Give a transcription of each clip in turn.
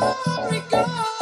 Doggy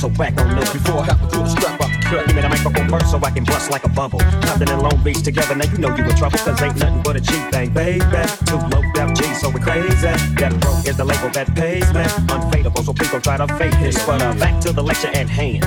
so back on this Before to pull the strap out the cut. Give me the microphone so I can bust like a bubble. Compton and Long Beach together, now you know you in trouble, cause ain't nothing but a cheap thing, baby. Too low down G, so we crazy. Death Row is the label that pays, me. Unfadable, so don't try to fake this. But uh, back to the lecture at hand.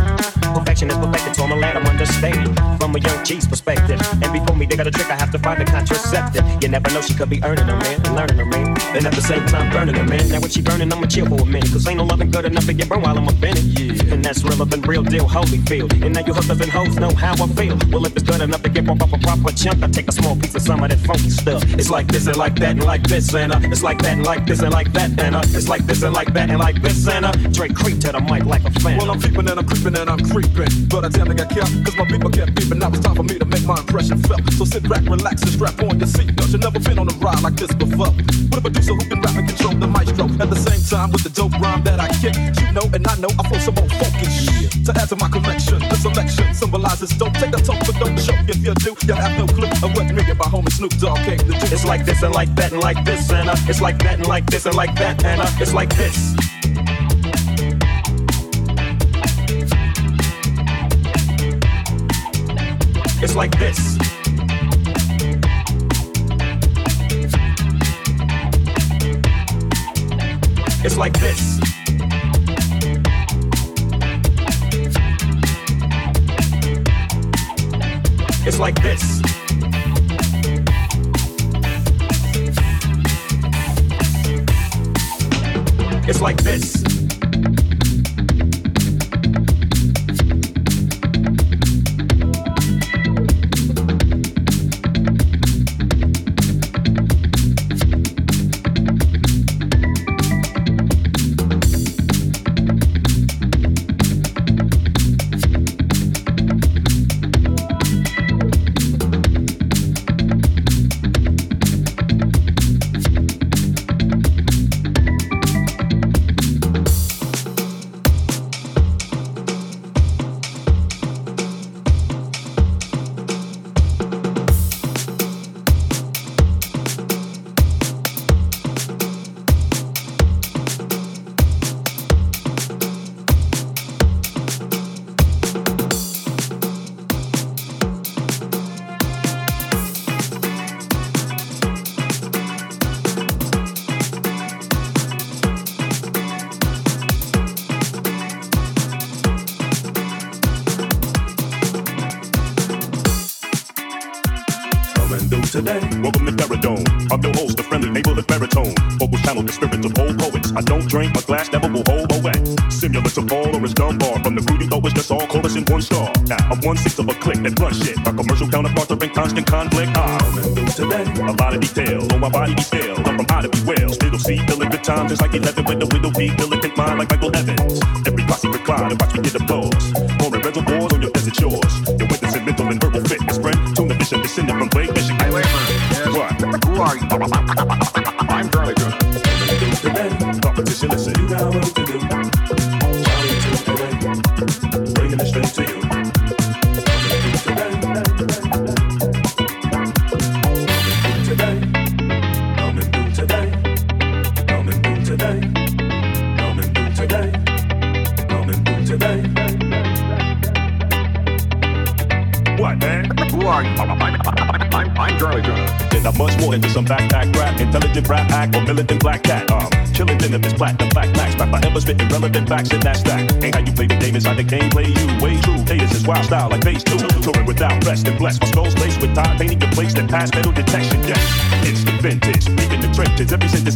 Perfection is perfected, so I'm a lad, I'm understanding. From a young G's perspective. And before me, they got a trick, I have to find a contraceptive. You never know, she could be earning a man and learning a man. And at the same time, burning a man. Now, when she burning, I'ma chill for a minute. Cause ain't no loving good enough to get burned while I'm up in it. Yeah. And that's relevant, real deal, Holyfield. And now you hookers and hoes know how I feel. Well, if it's good enough to get up a proper chunk, I take a small piece of some of that funky stuff. It's like this and like that and like this and uh, it's like that and like this and like that and uh, it's like this and like that and like this and uh, Dre creep to the mic like a fan. Well, I'm creeping and I'm creeping and I'm creeping. But I damn near got killed, cause my people kept beeping. Now it's time for me to make my impression felt. So sit back, relax, and strap on your seatbelt. You've never been on a ride like this before. With a producer who can rap and control the maestro. At the same time, with the dope rhyme that I kick. You know, and I know I flow some more funky shit. To add to my collection, the selection symbolizes dope. Take a toke, but don't show. If you do, you have no clue of what me and my homie Snoop Dogg came to do. It's like this and like that and like this and uh, it's like that and like this and like that and uh, it's like this. It's like this. It's like this. It's like this. It's like this. Click that runs shit. My commercial counterparts are in constant conflict. I'm and do today. A lot of details on my body still. I'm from to be well. Still see feeling good times just like 11 with the widow be diligent mind like Michael facts in that. Ain't how you play the game, how the game play you. Way true, haters is wild style like phase two. Touring without rest and blessed. My skull's laced with time, painting your place that pass metal detection. Yes, it's the vintage. Peeking the trenches, every sentence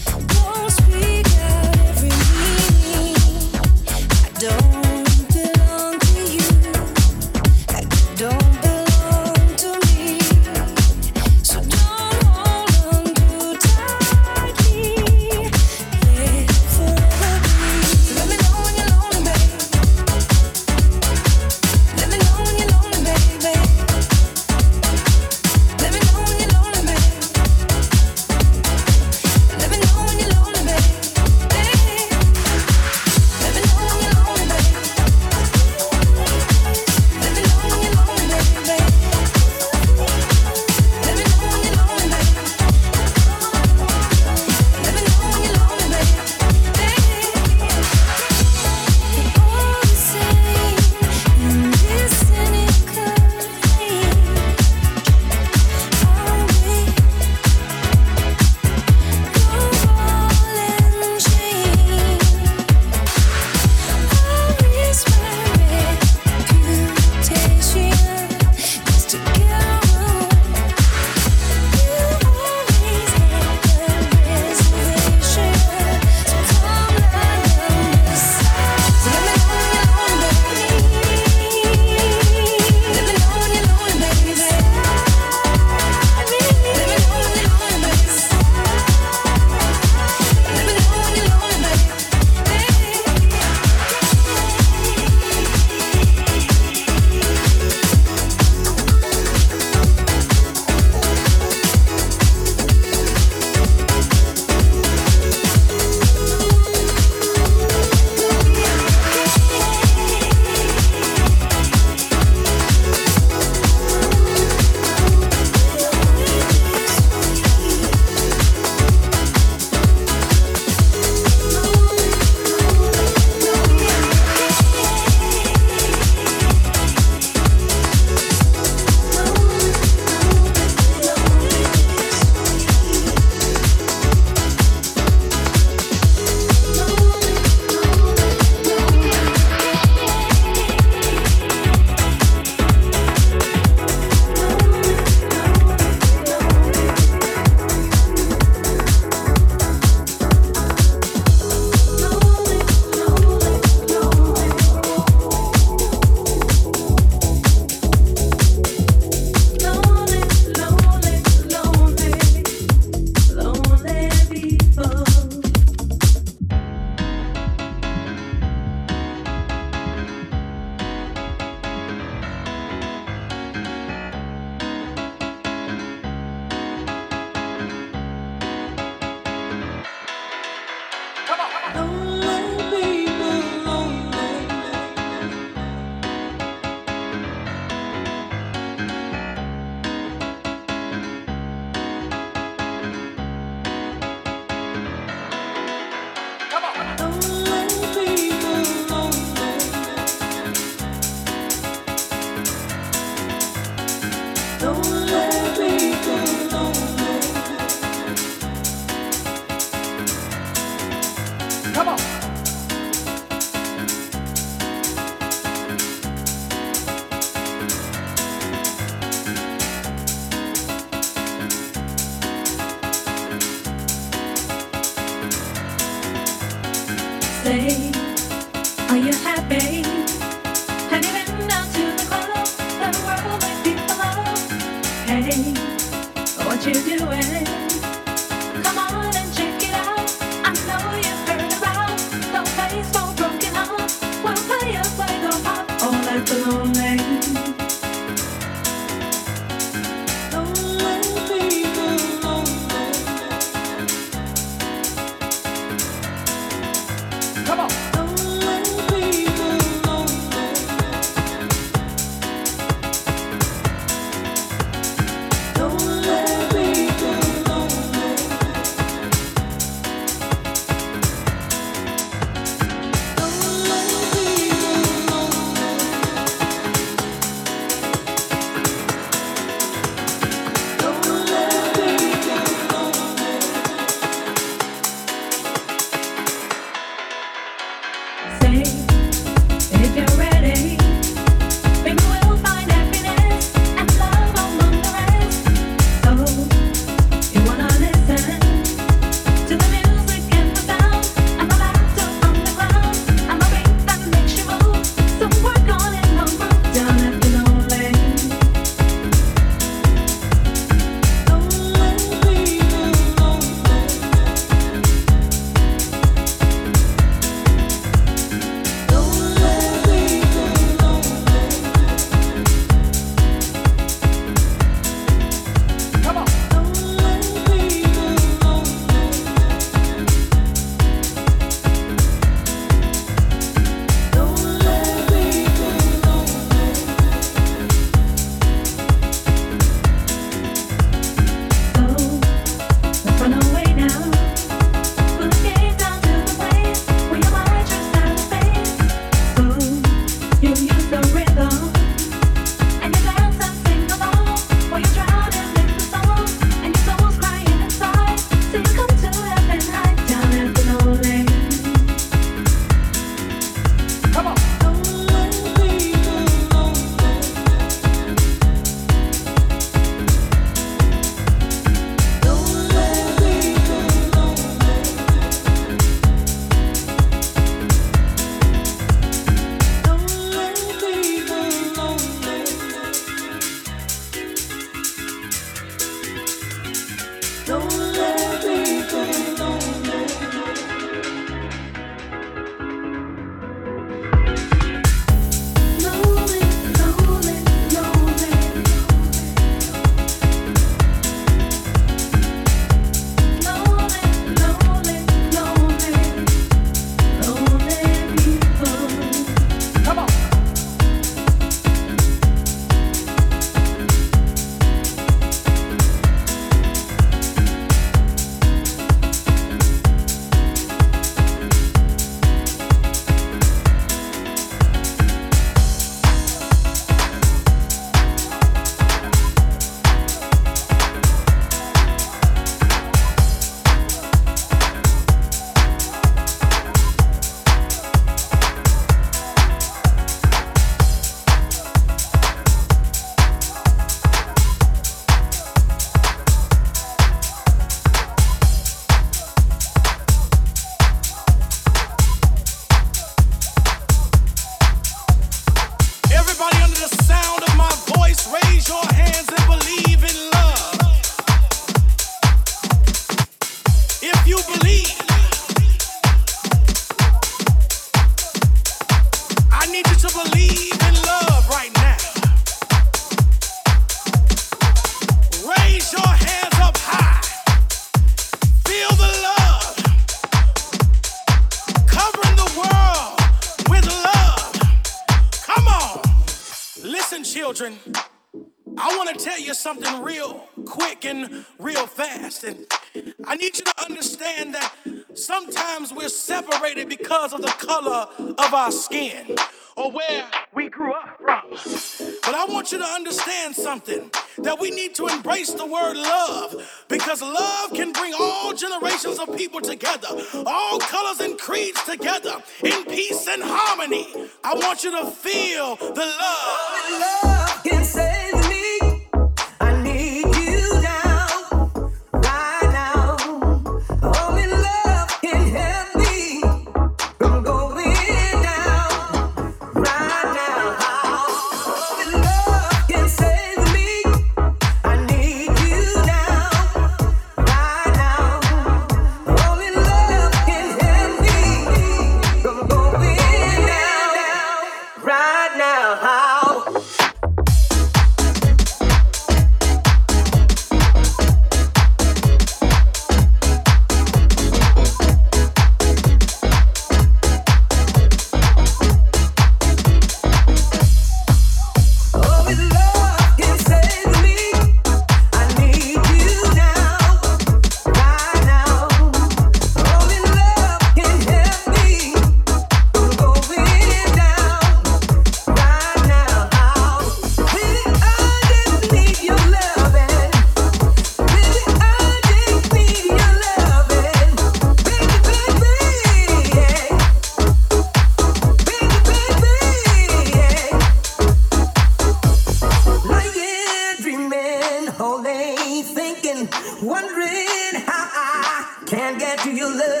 can you love.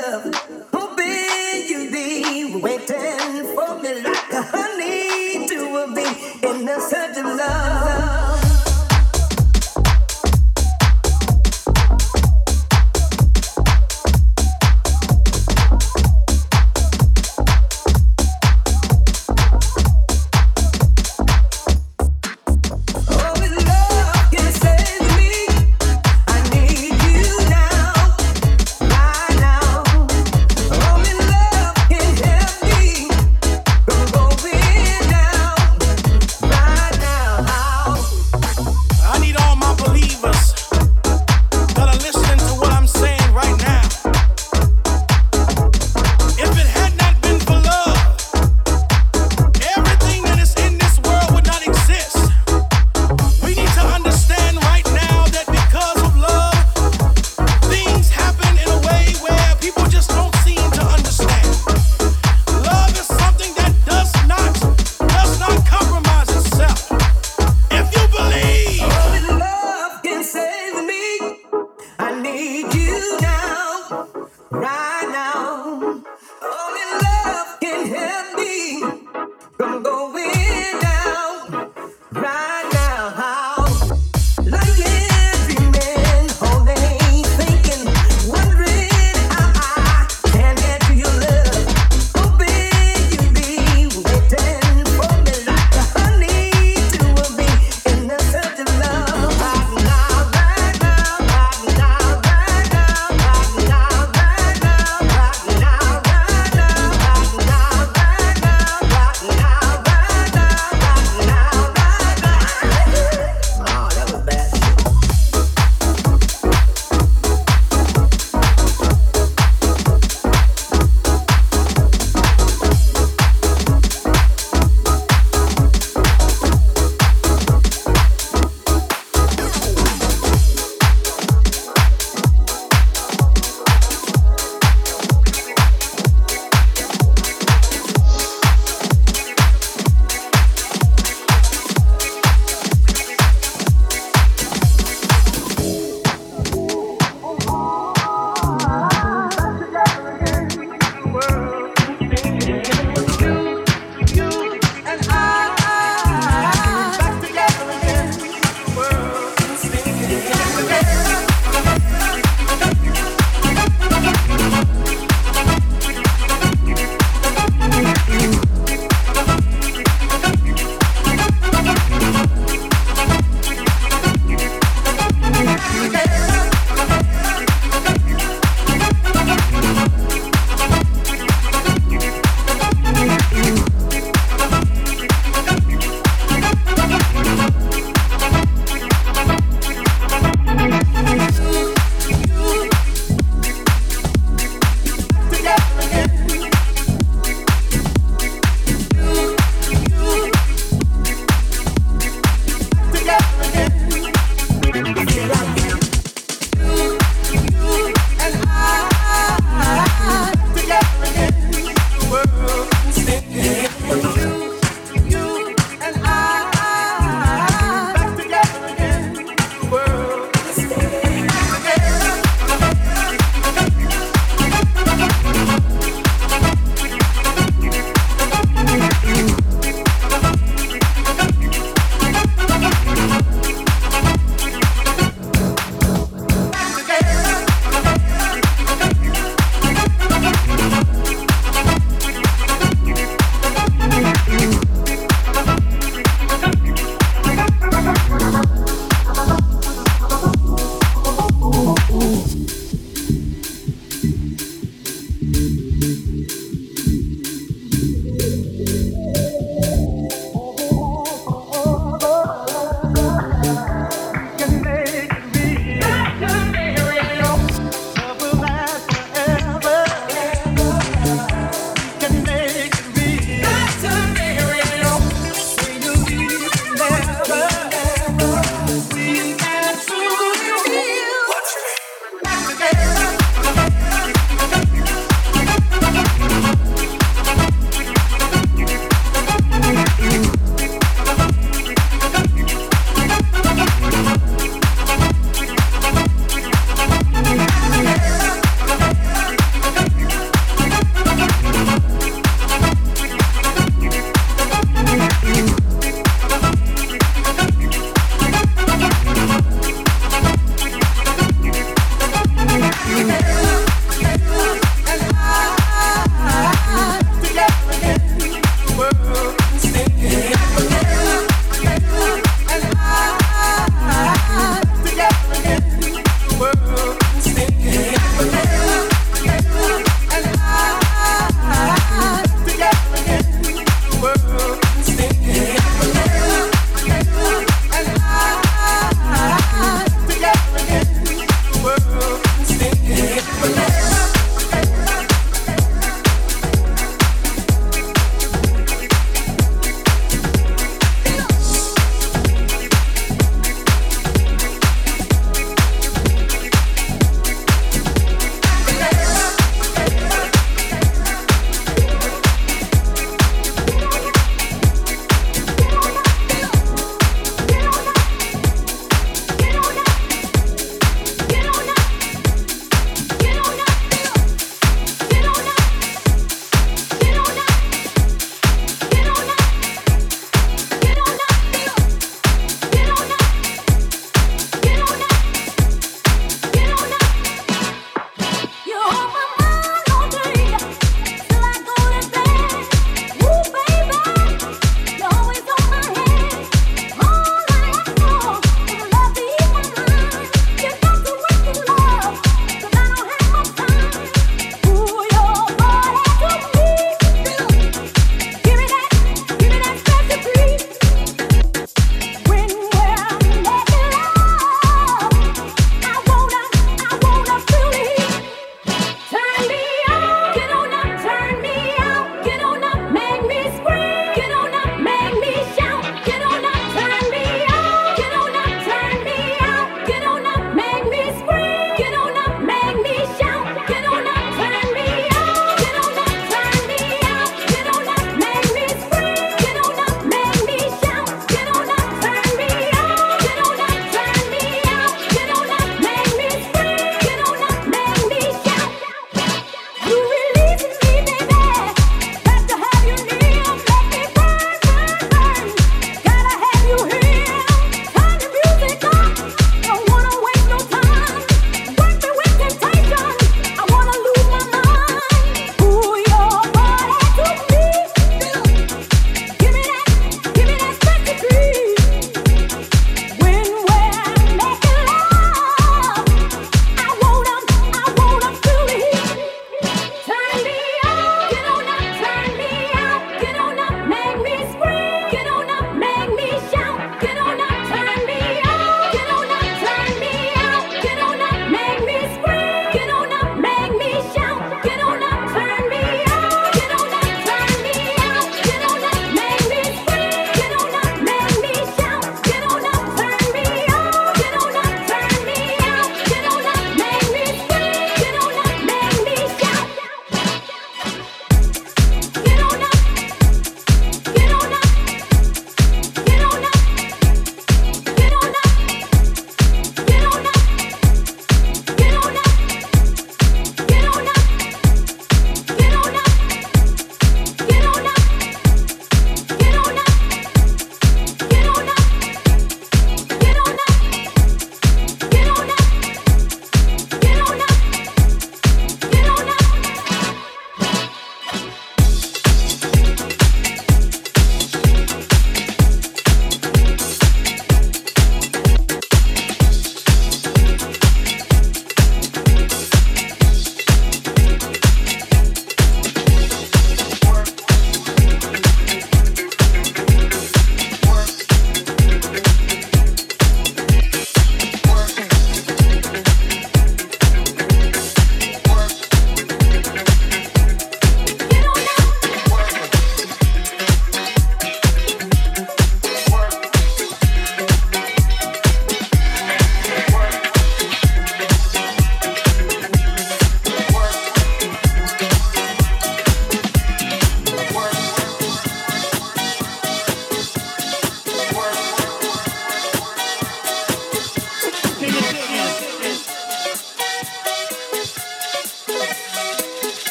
see.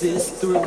Thank you.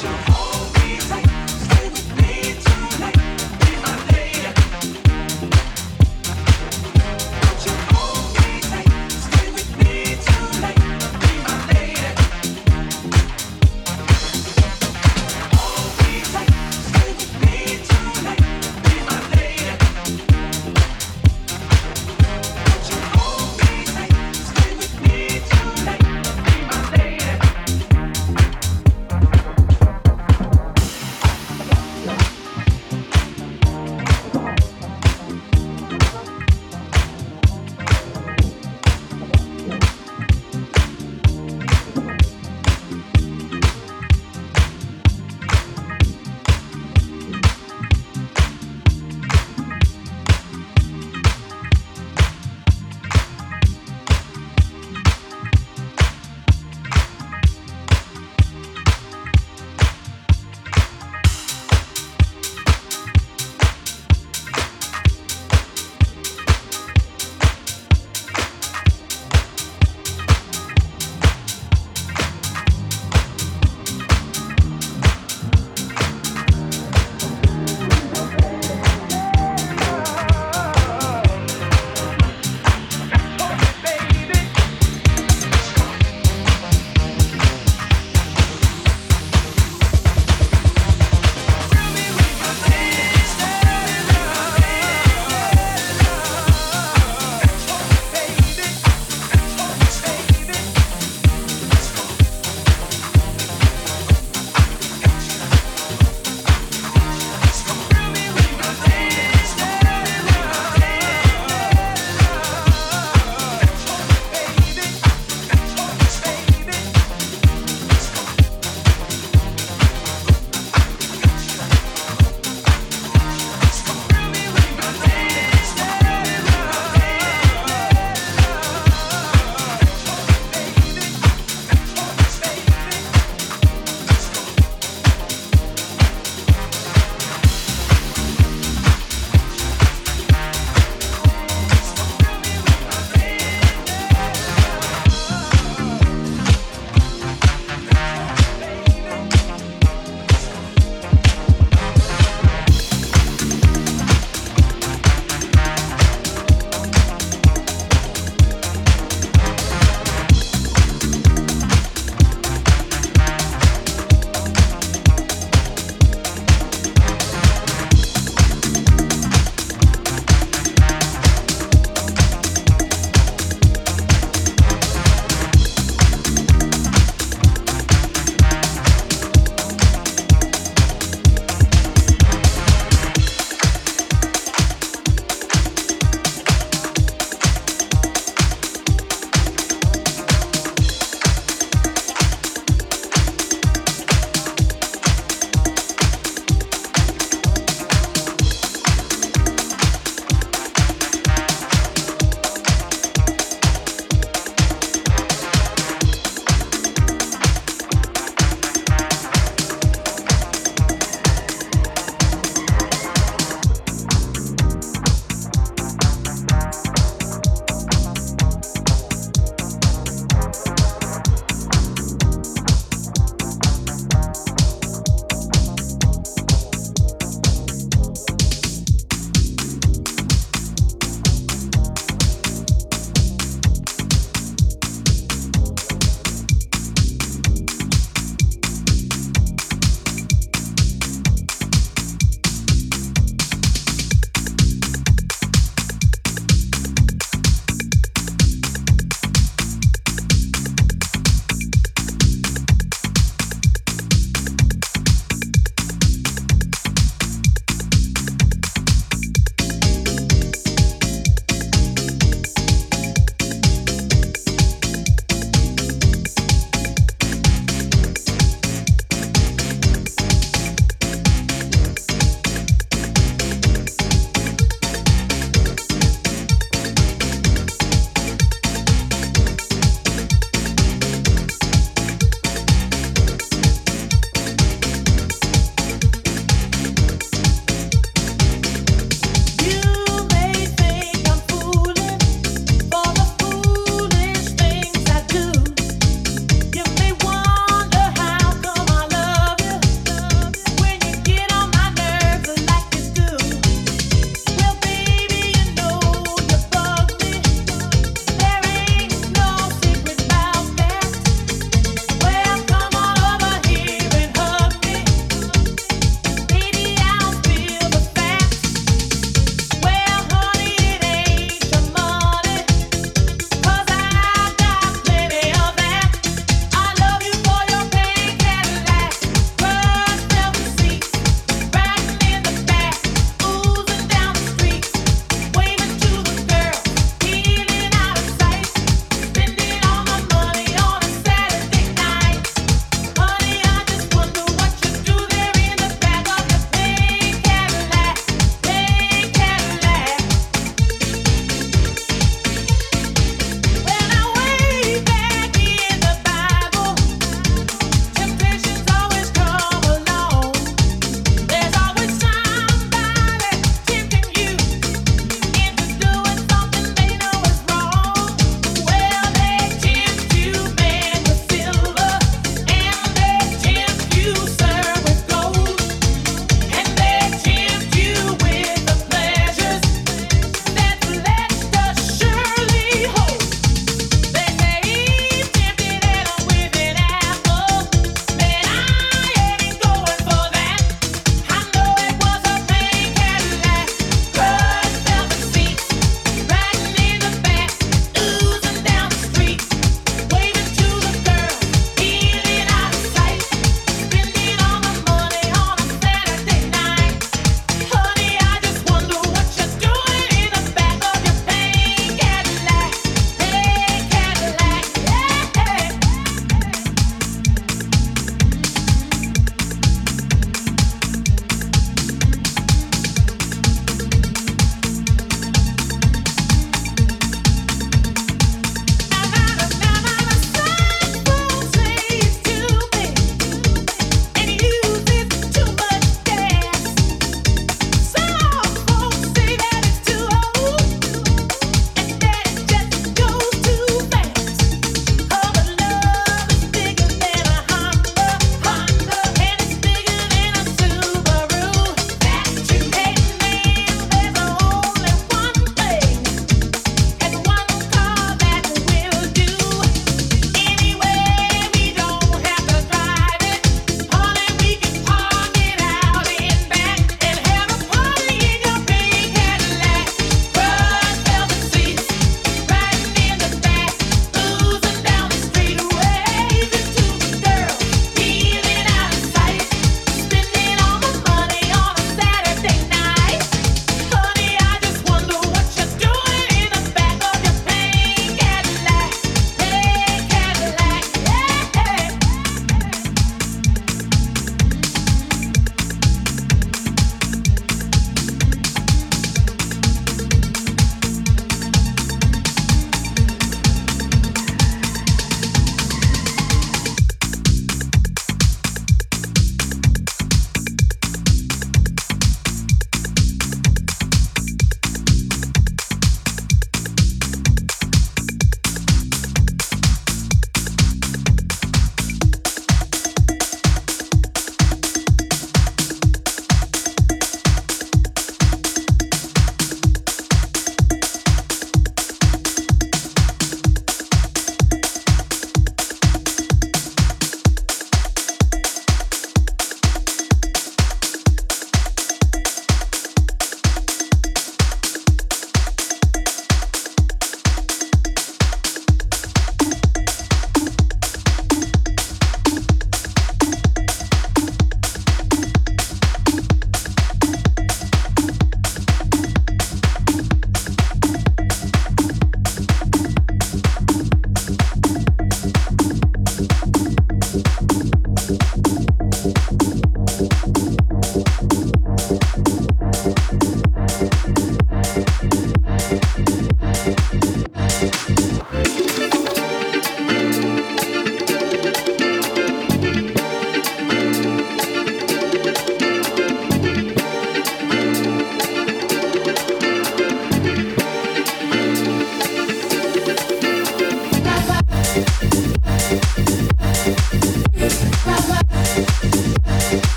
to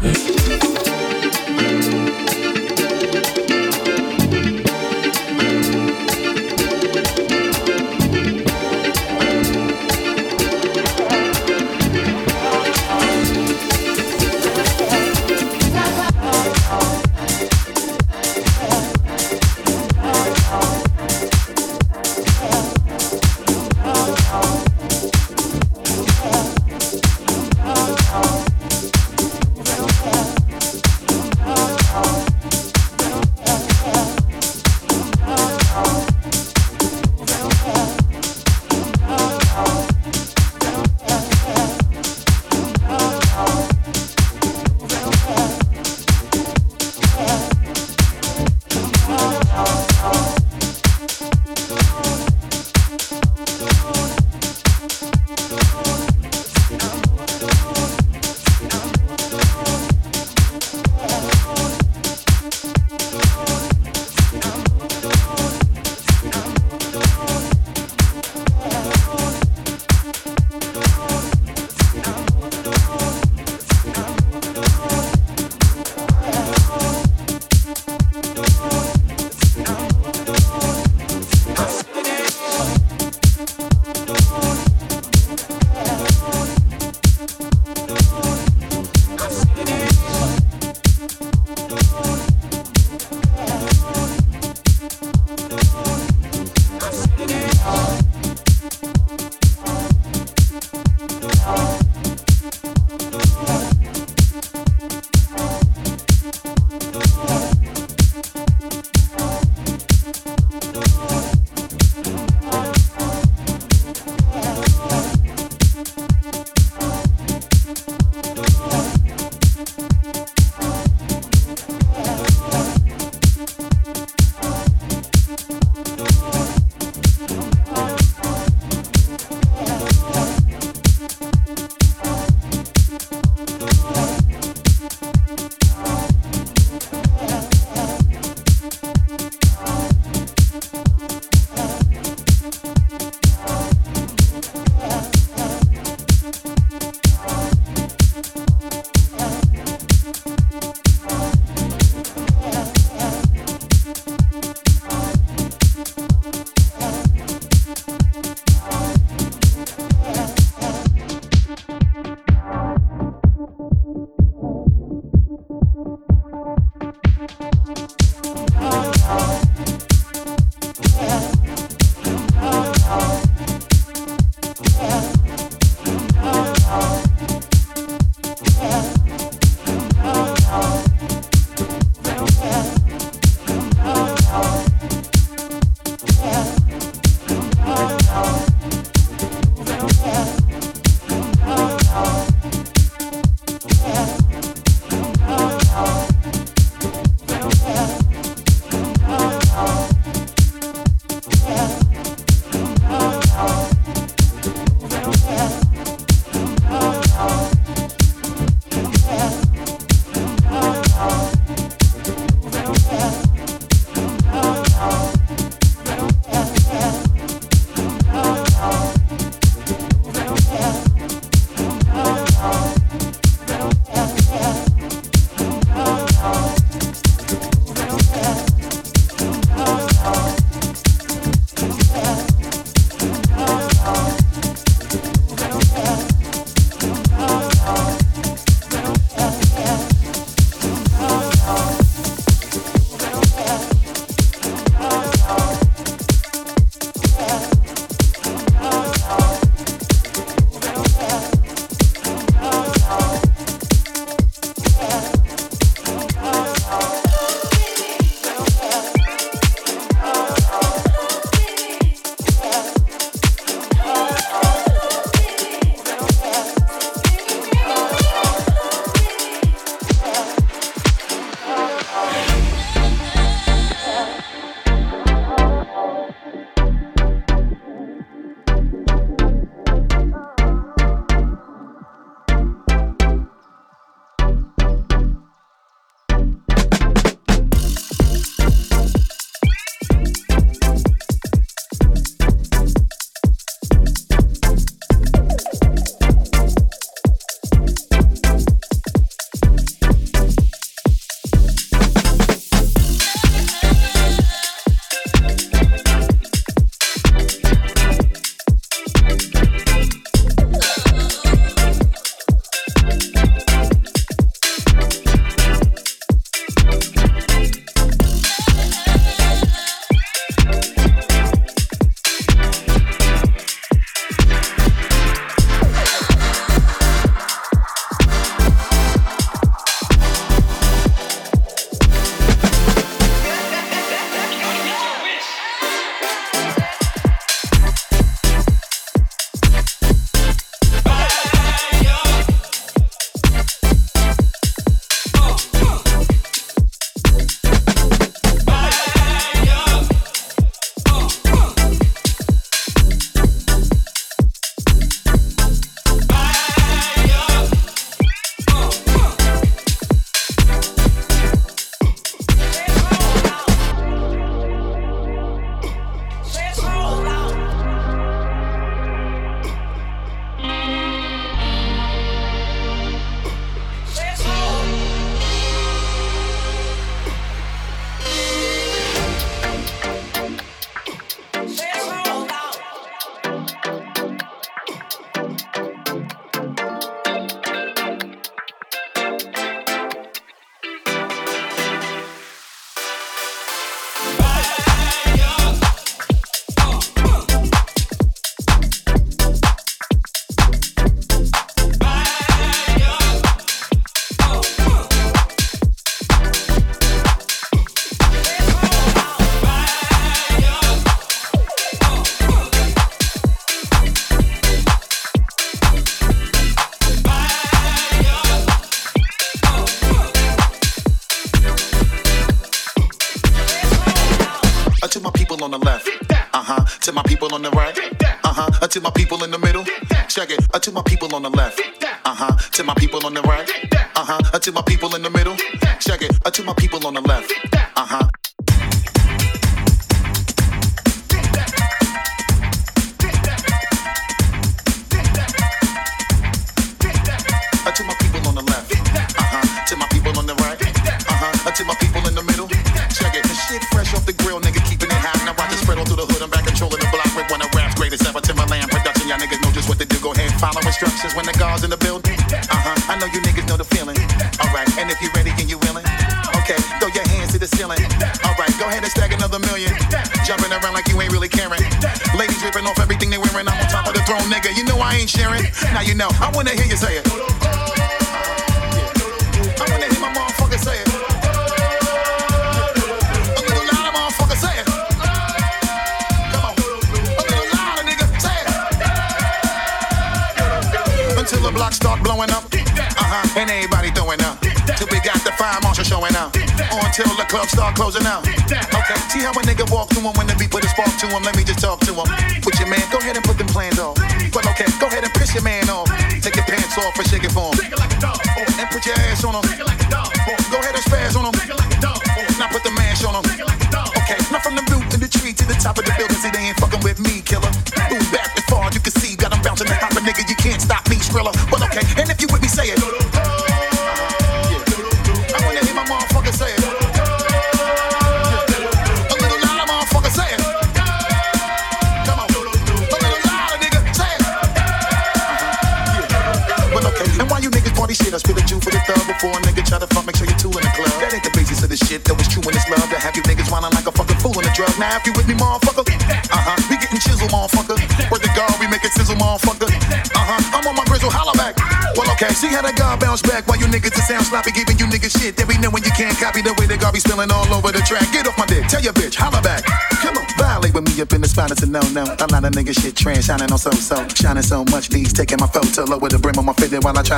Yeah.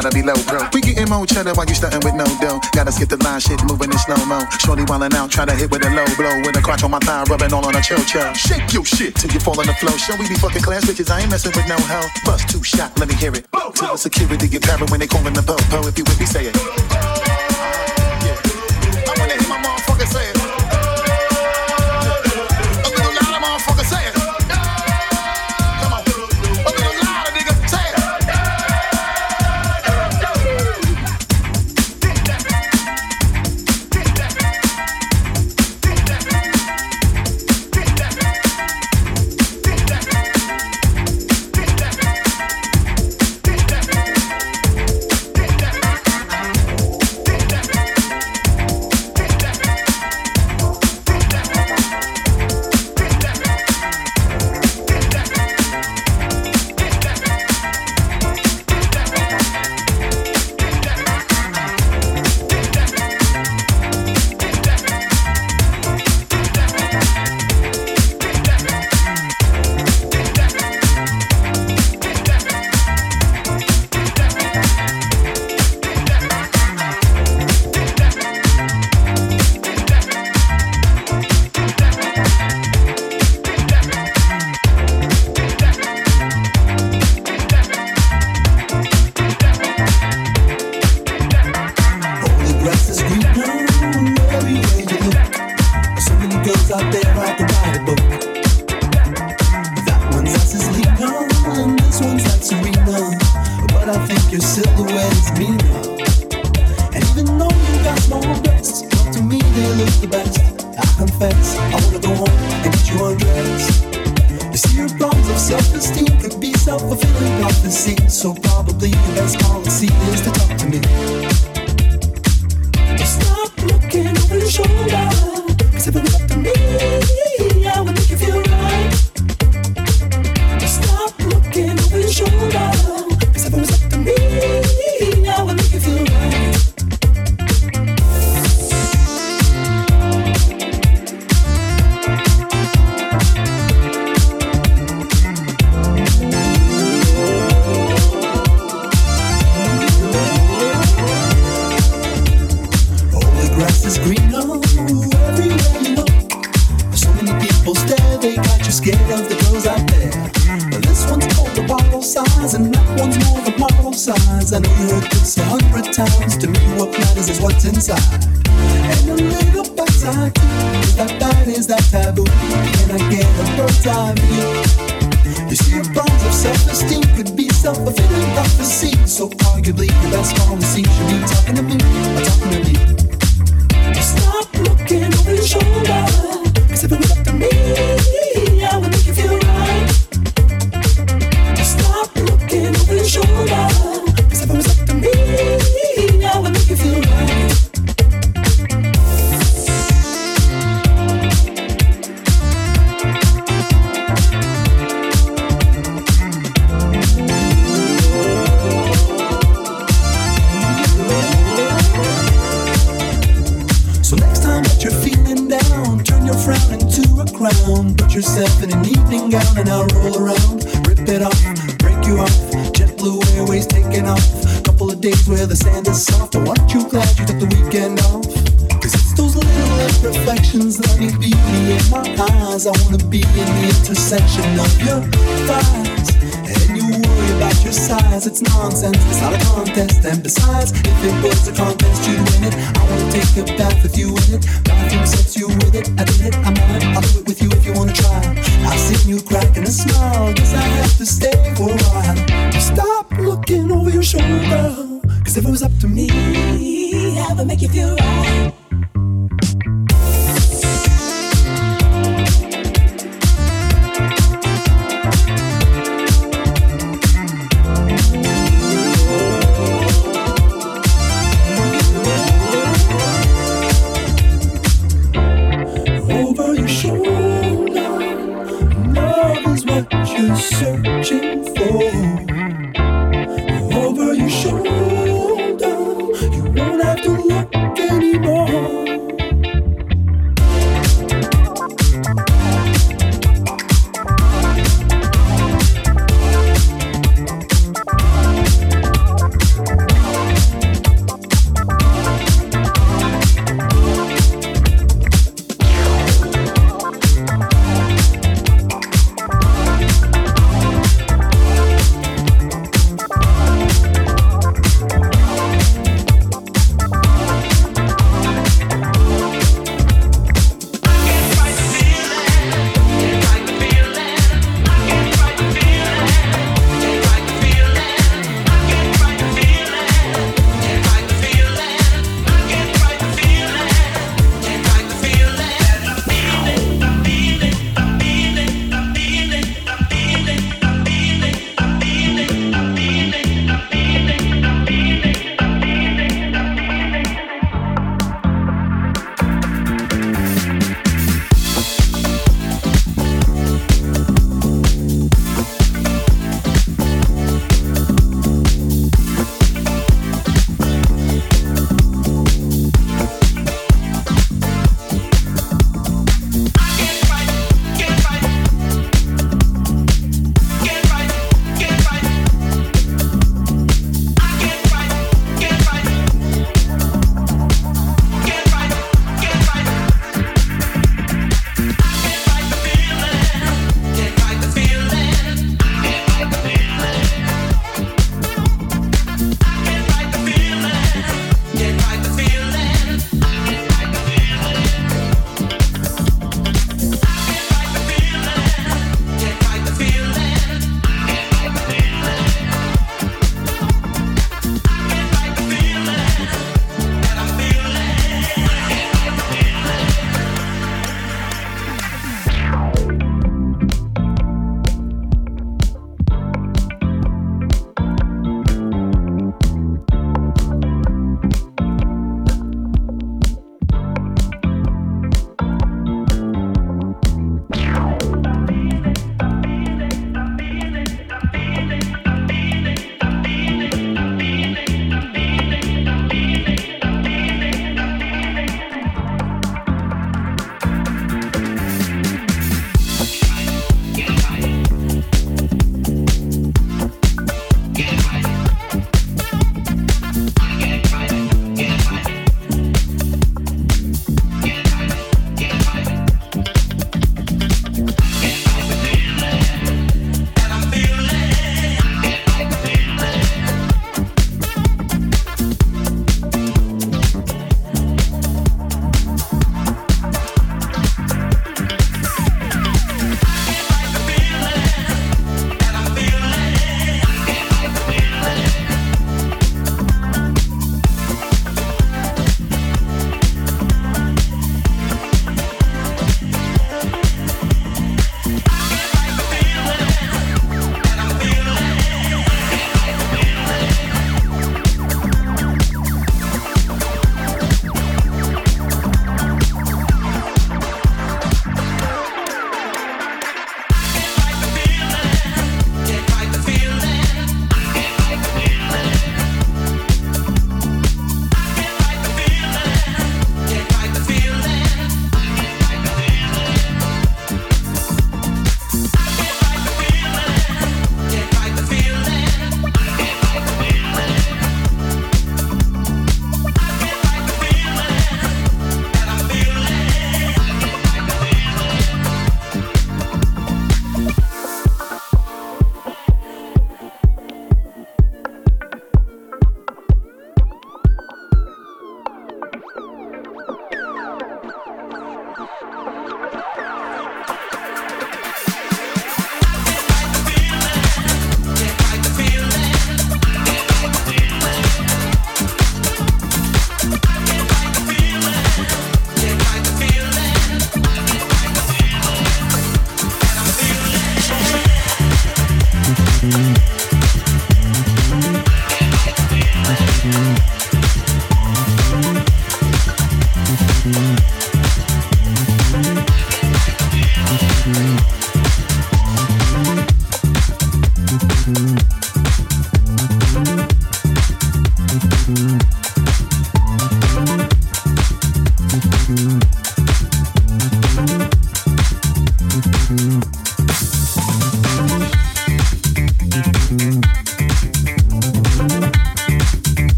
gotta be low, bro. We getting more cheddar while you stuntin' with no dough. Gotta skip the line, shit movin' in slow mo. Shorty wildin' out, try to hit with a low blow. With a crotch on my thigh, rubbin' all on a chill chill. Shake your shit till you fall on the floor. Show we be fucking class bitches, I ain't messin' with no hoe. Bust two shot, let me hear it. Tell the security you're when they callin' the boat. Po, if you with me, say it.